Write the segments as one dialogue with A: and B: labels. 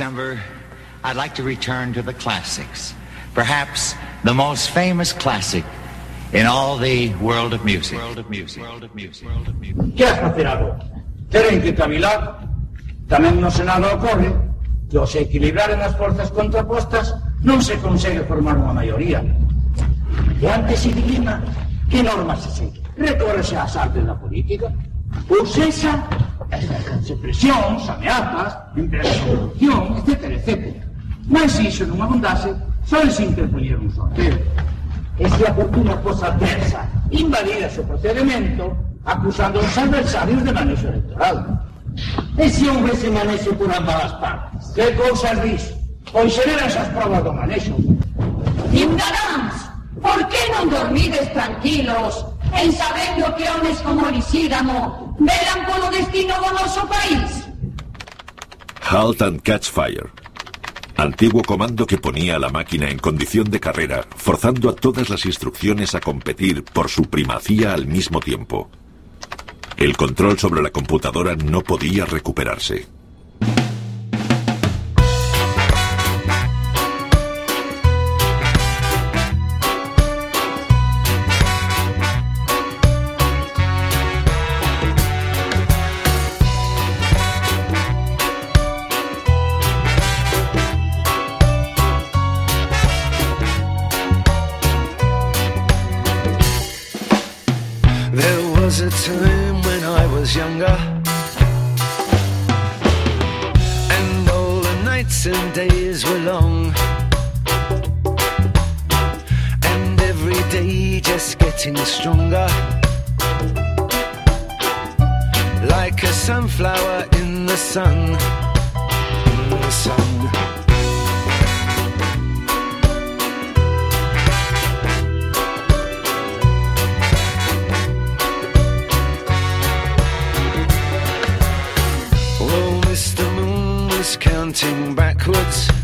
A: number, I'd like to return to the classics. Perhaps the most famous classic in all the world of music. World of music. World of music. World of music.
B: Que facer agora? Teren que cavilar. Tamén no Senado ocorre que ao se equilibraren as forzas contrapostas non se consegue formar unha maioría. E antes se dilema que normas se segue. Recórrese ás artes da política. Ou sexa, exercense presións, ameazas, corrupción, etc, etc. Mas se iso non abundase, só se interpoñer un sorteo. E se a fortuna cosa adversa invalida o procedimento, acusando os adversarios de manexo electoral. E se houvese manexo por ambas as partes? Que cousas dis? Pois xeran esas provas do manexo.
C: Ciudadanos, por que non dormides tranquilos en sabendo que homes como Lisídamo velan destino país?
D: Halt and Catch Fire. Antiguo comando que ponía a la máquina en condición de carrera, forzando a todas las instrucciones a competir por su primacía al mismo tiempo. El control sobre la computadora no podía recuperarse.
E: Just getting stronger. Like a sunflower in the sun, in the sun. Oh, Was counting backwards.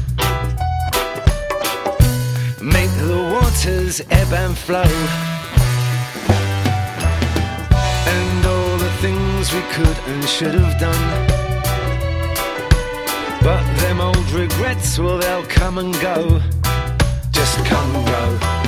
E: Waters ebb and flow. And all the things we could and should have done. But them old regrets, well, they'll come and go. Just come and go.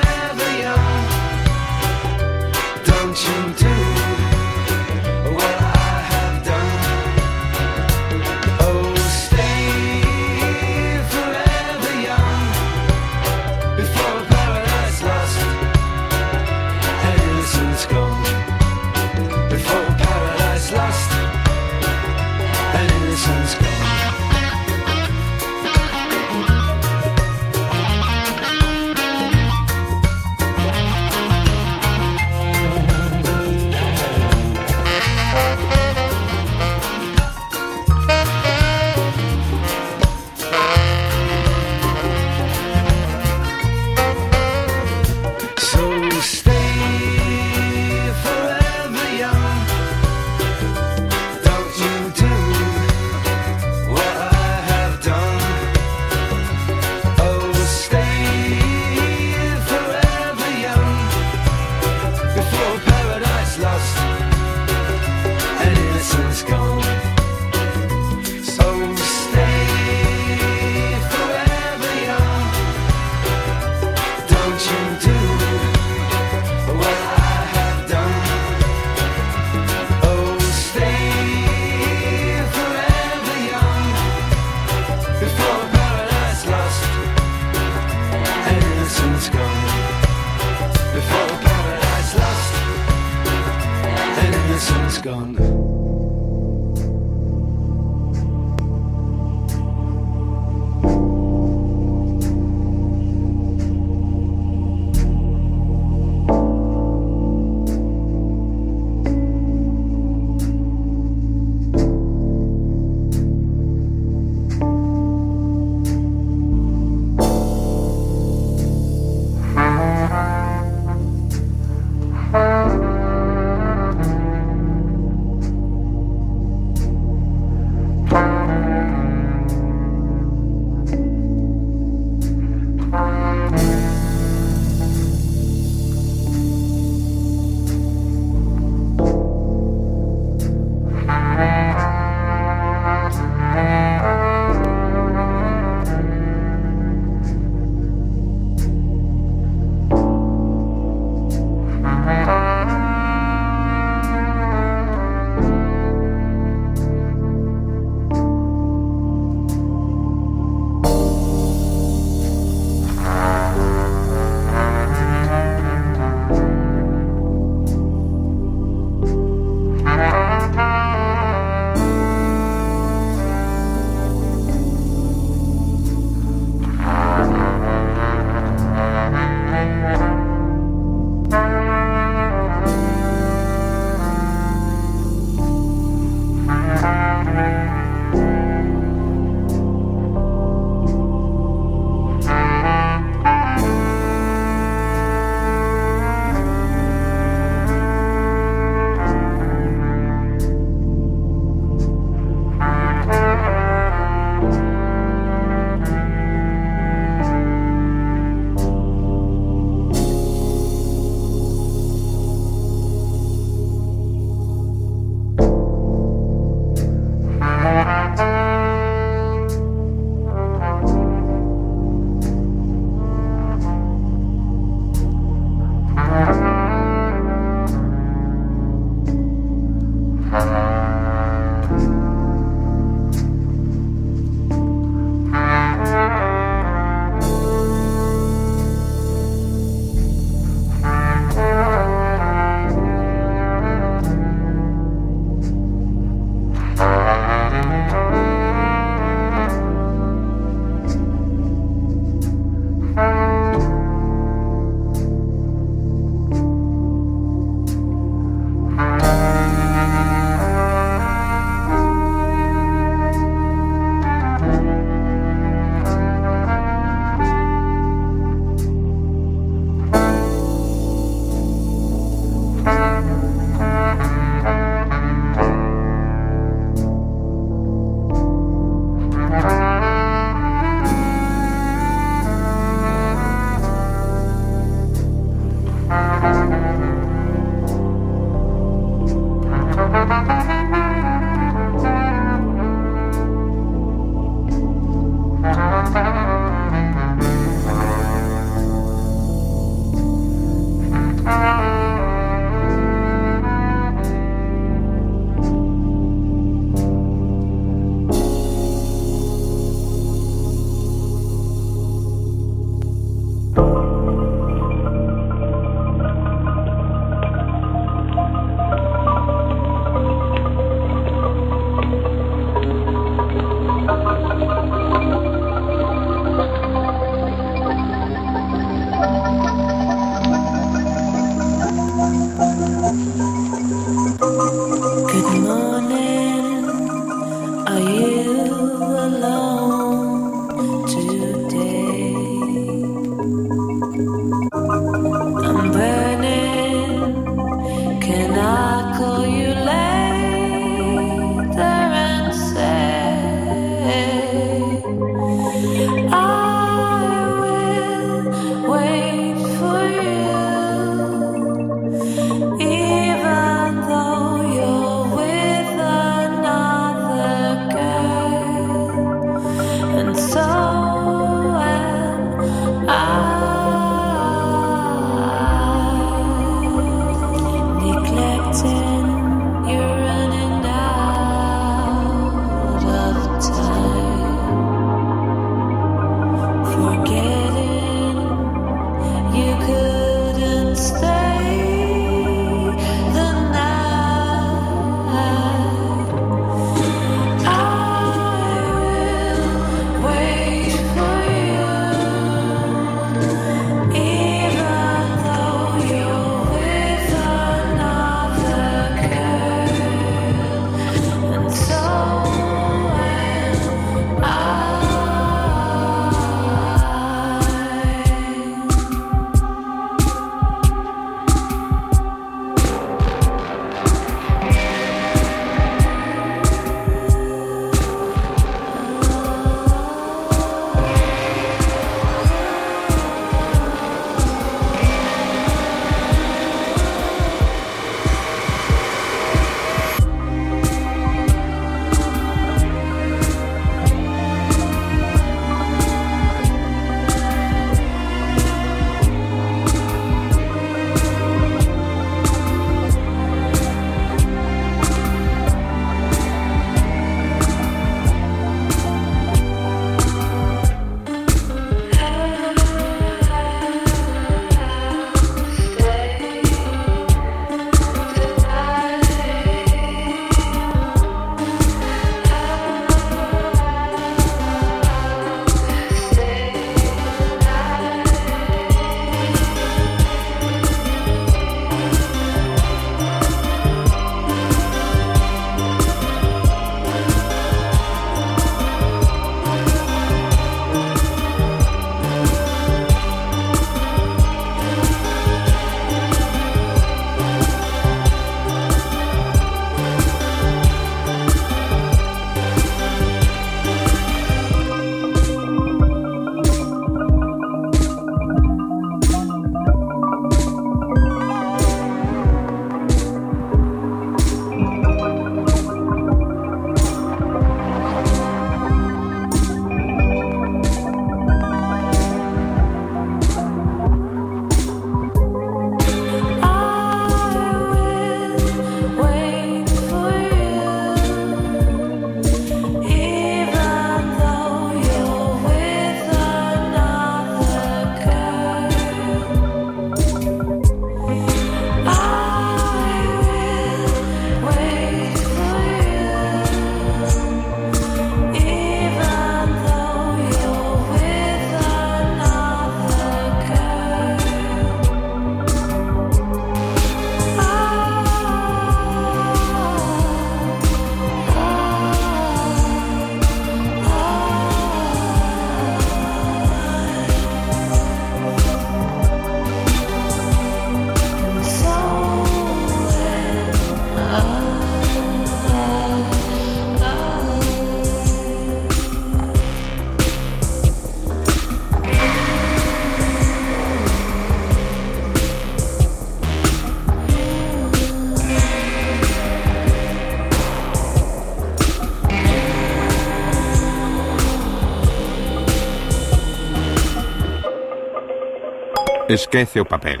F: Esquece o papel.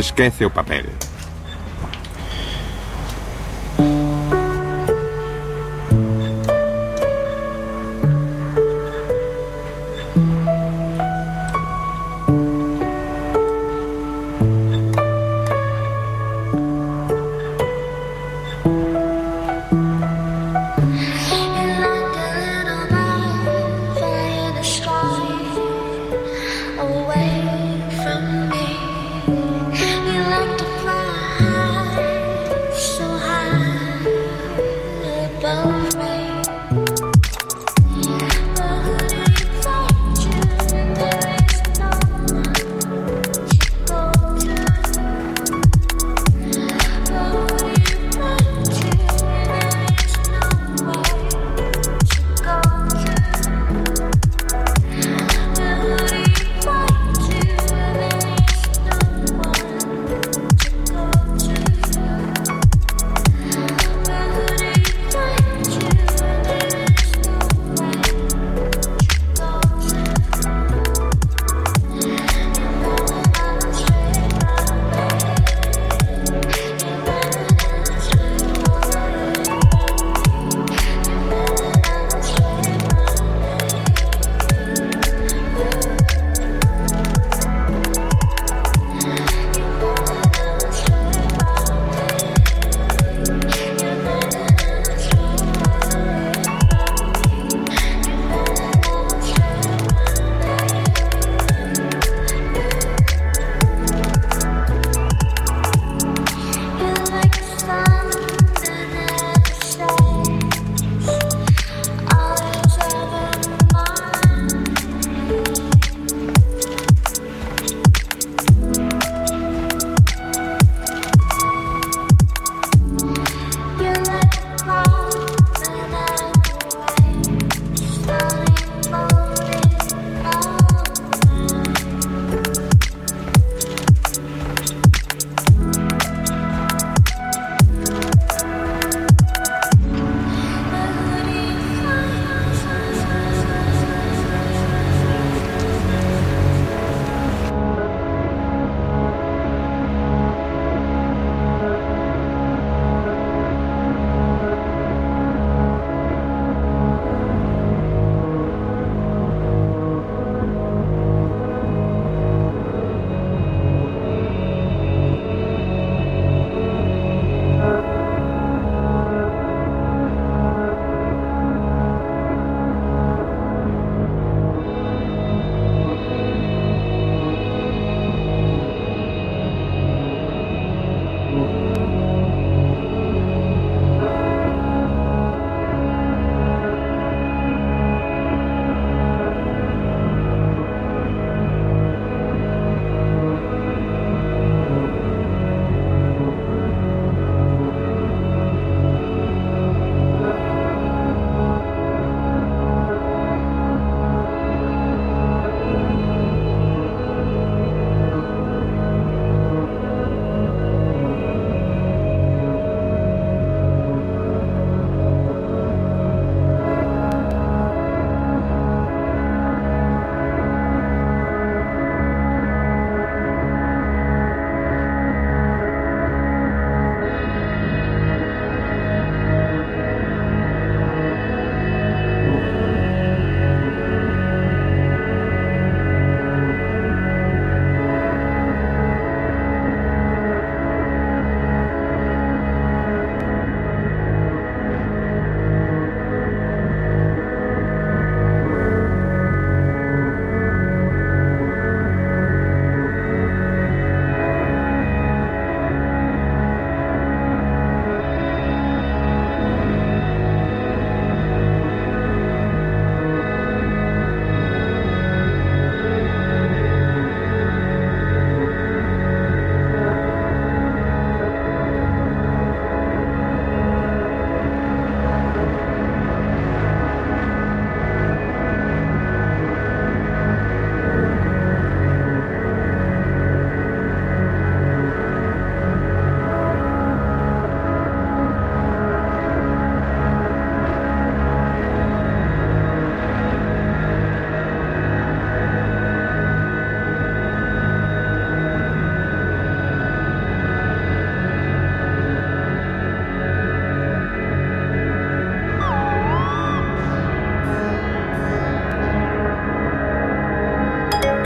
F: Esquece o papel.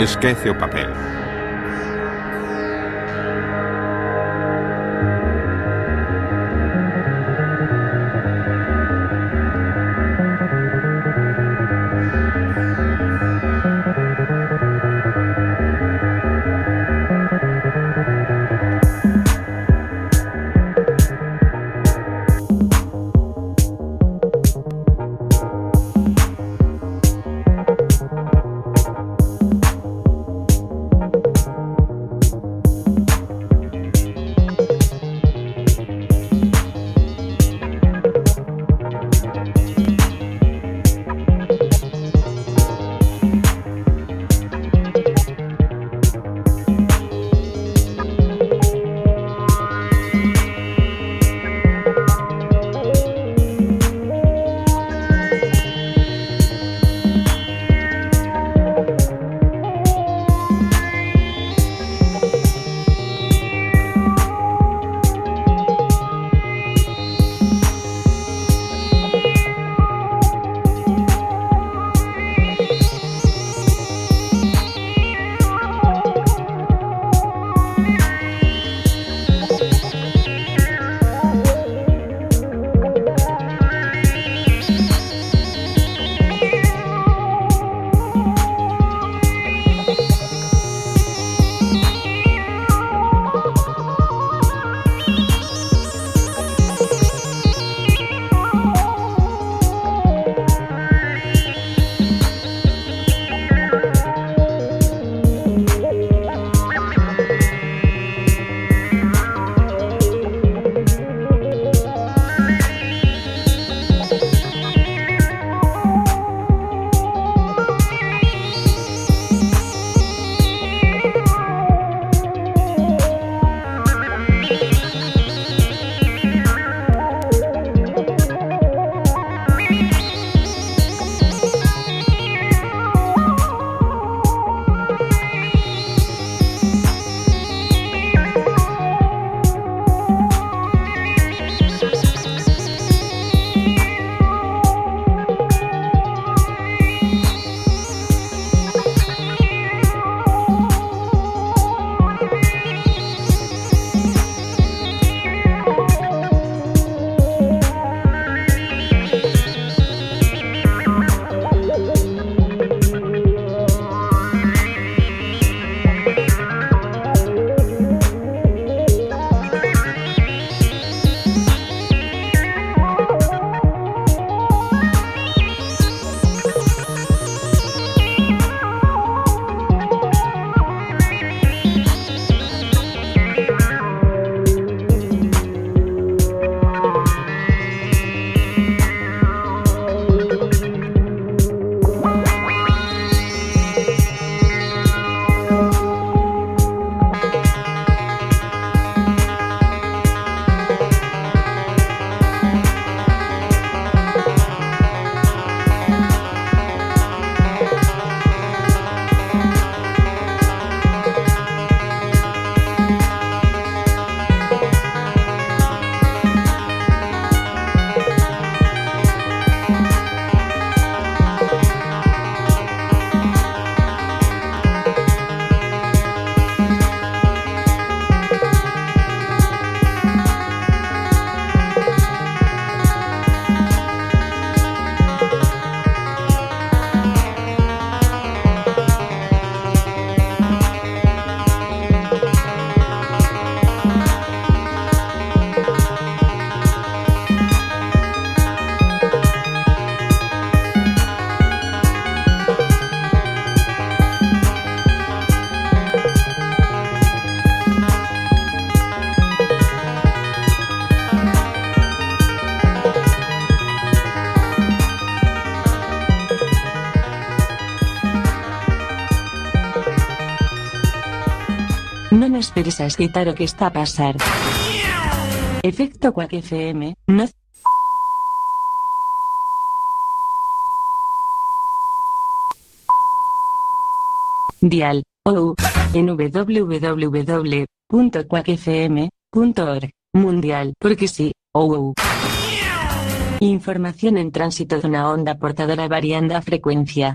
F: Esquece o papel.
G: Esperes a escitar o que está a pasar. Efecto Quack FM, no Dial, ou, en www.quackfm.org, mundial, porque sí, ou. Información en tránsito de una onda portadora variando a frecuencia.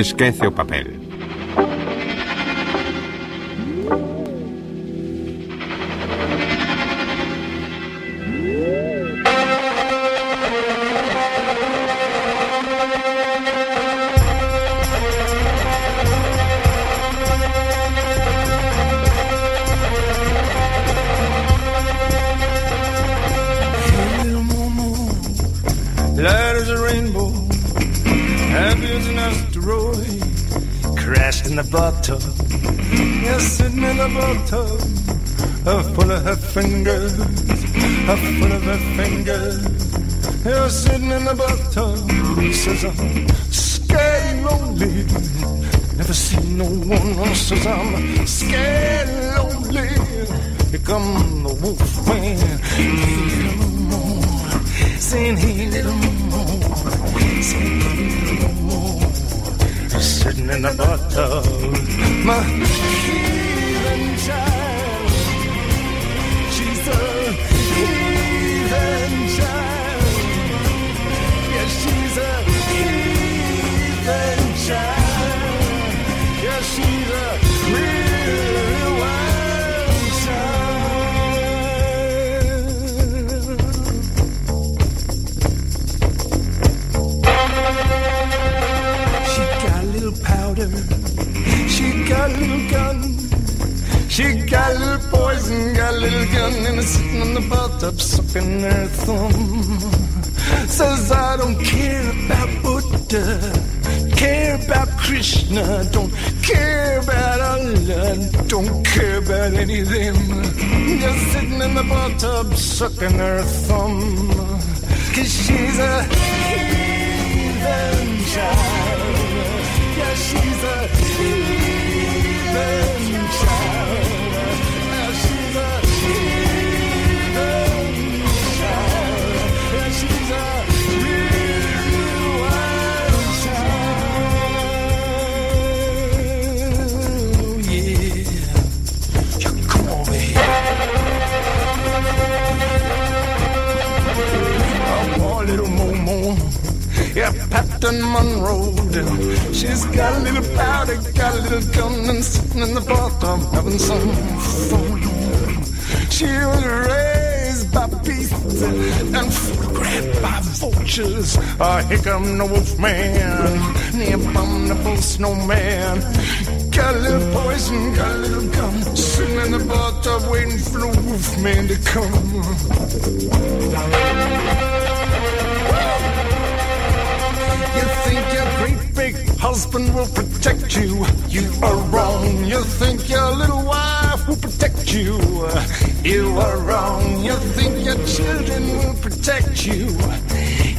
F: Esquece o papel.
H: Crashed in the bathtub. You're sitting in the bathtub, uh, full of her fingers, uh, full of her fingers. You're sitting in the bathtub, says I'm scared lonely. Never seen no one else says I'm scared lonely. Here come the wolf man, little more, saying hey little more, saying hey little more. Sitting in the bathtub, my heathen child. She's a heathen child. Got a little gun. She got a little poison, got a little gun, and it's sitting in the bathtub sucking her thumb. Says I don't care about Buddha, care about Krishna, don't care about Allah, don't care about any of them. Just sitting in the bathtub sucking her thumb. Cause she's a heathen child. Yeah, she's a heathen child. Captain Monroe. She's got a little powder, got a little gun, and sitting in the bathtub having some fun. She was raised by beasts and photographed by vultures. Oh, here come the wolf man, the abominable snowman. Got a little poison, got a little gum, sitting in the bathtub waiting for the wolf man to come. You think your great big husband will protect you? You are wrong. You think your little wife will protect you? You are wrong. You think your children will protect you?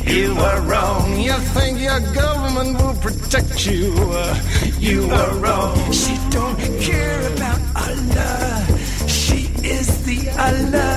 H: You are wrong. You think your government will protect you? You are wrong. She don't care about Allah. She is the Allah.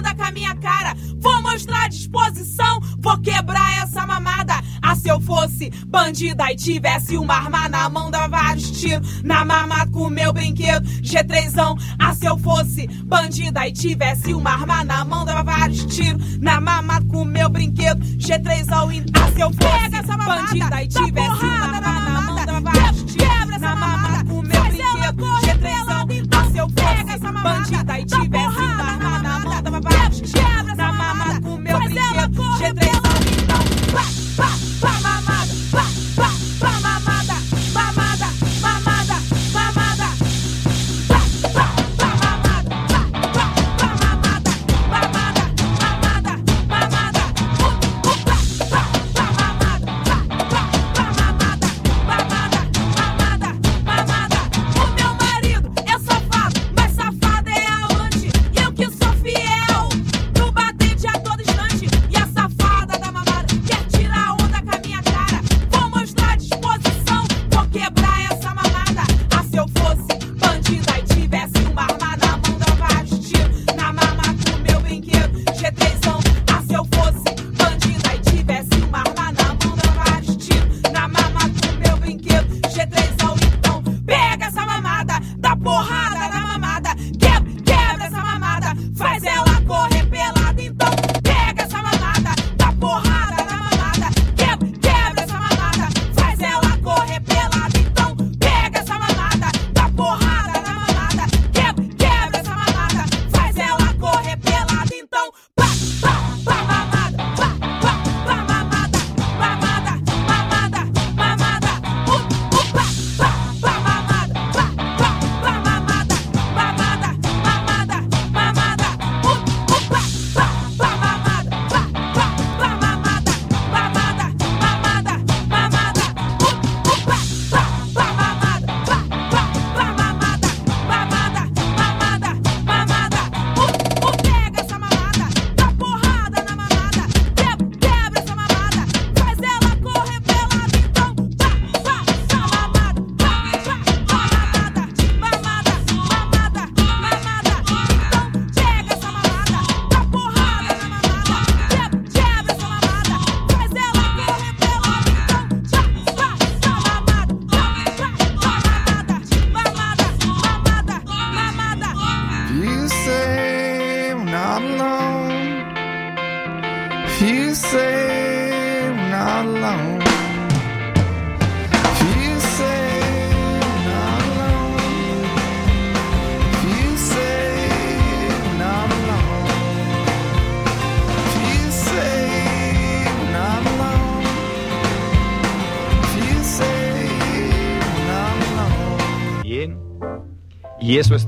I: anda com a minha cara. Vou mostrar disposição, vou quebrar essa mamada. Ah, se eu fosse bandida e tivesse uma arma na mão, dava vários tiros na mama com meu brinquedo G3ão. Ah, se eu fosse bandida e tivesse uma arma na mão, dava vários tiros na mama com meu brinquedo G3ão. Ah, se eu fosse Pega essa mamada, bandida e tivesse uma arma na mão, dava vários tiros na mama com meu brinquedo G3ão bandida e tivesse arma na mão. Tava pra na mamada com meu brinquedo. G3 ao então. Pá, pá.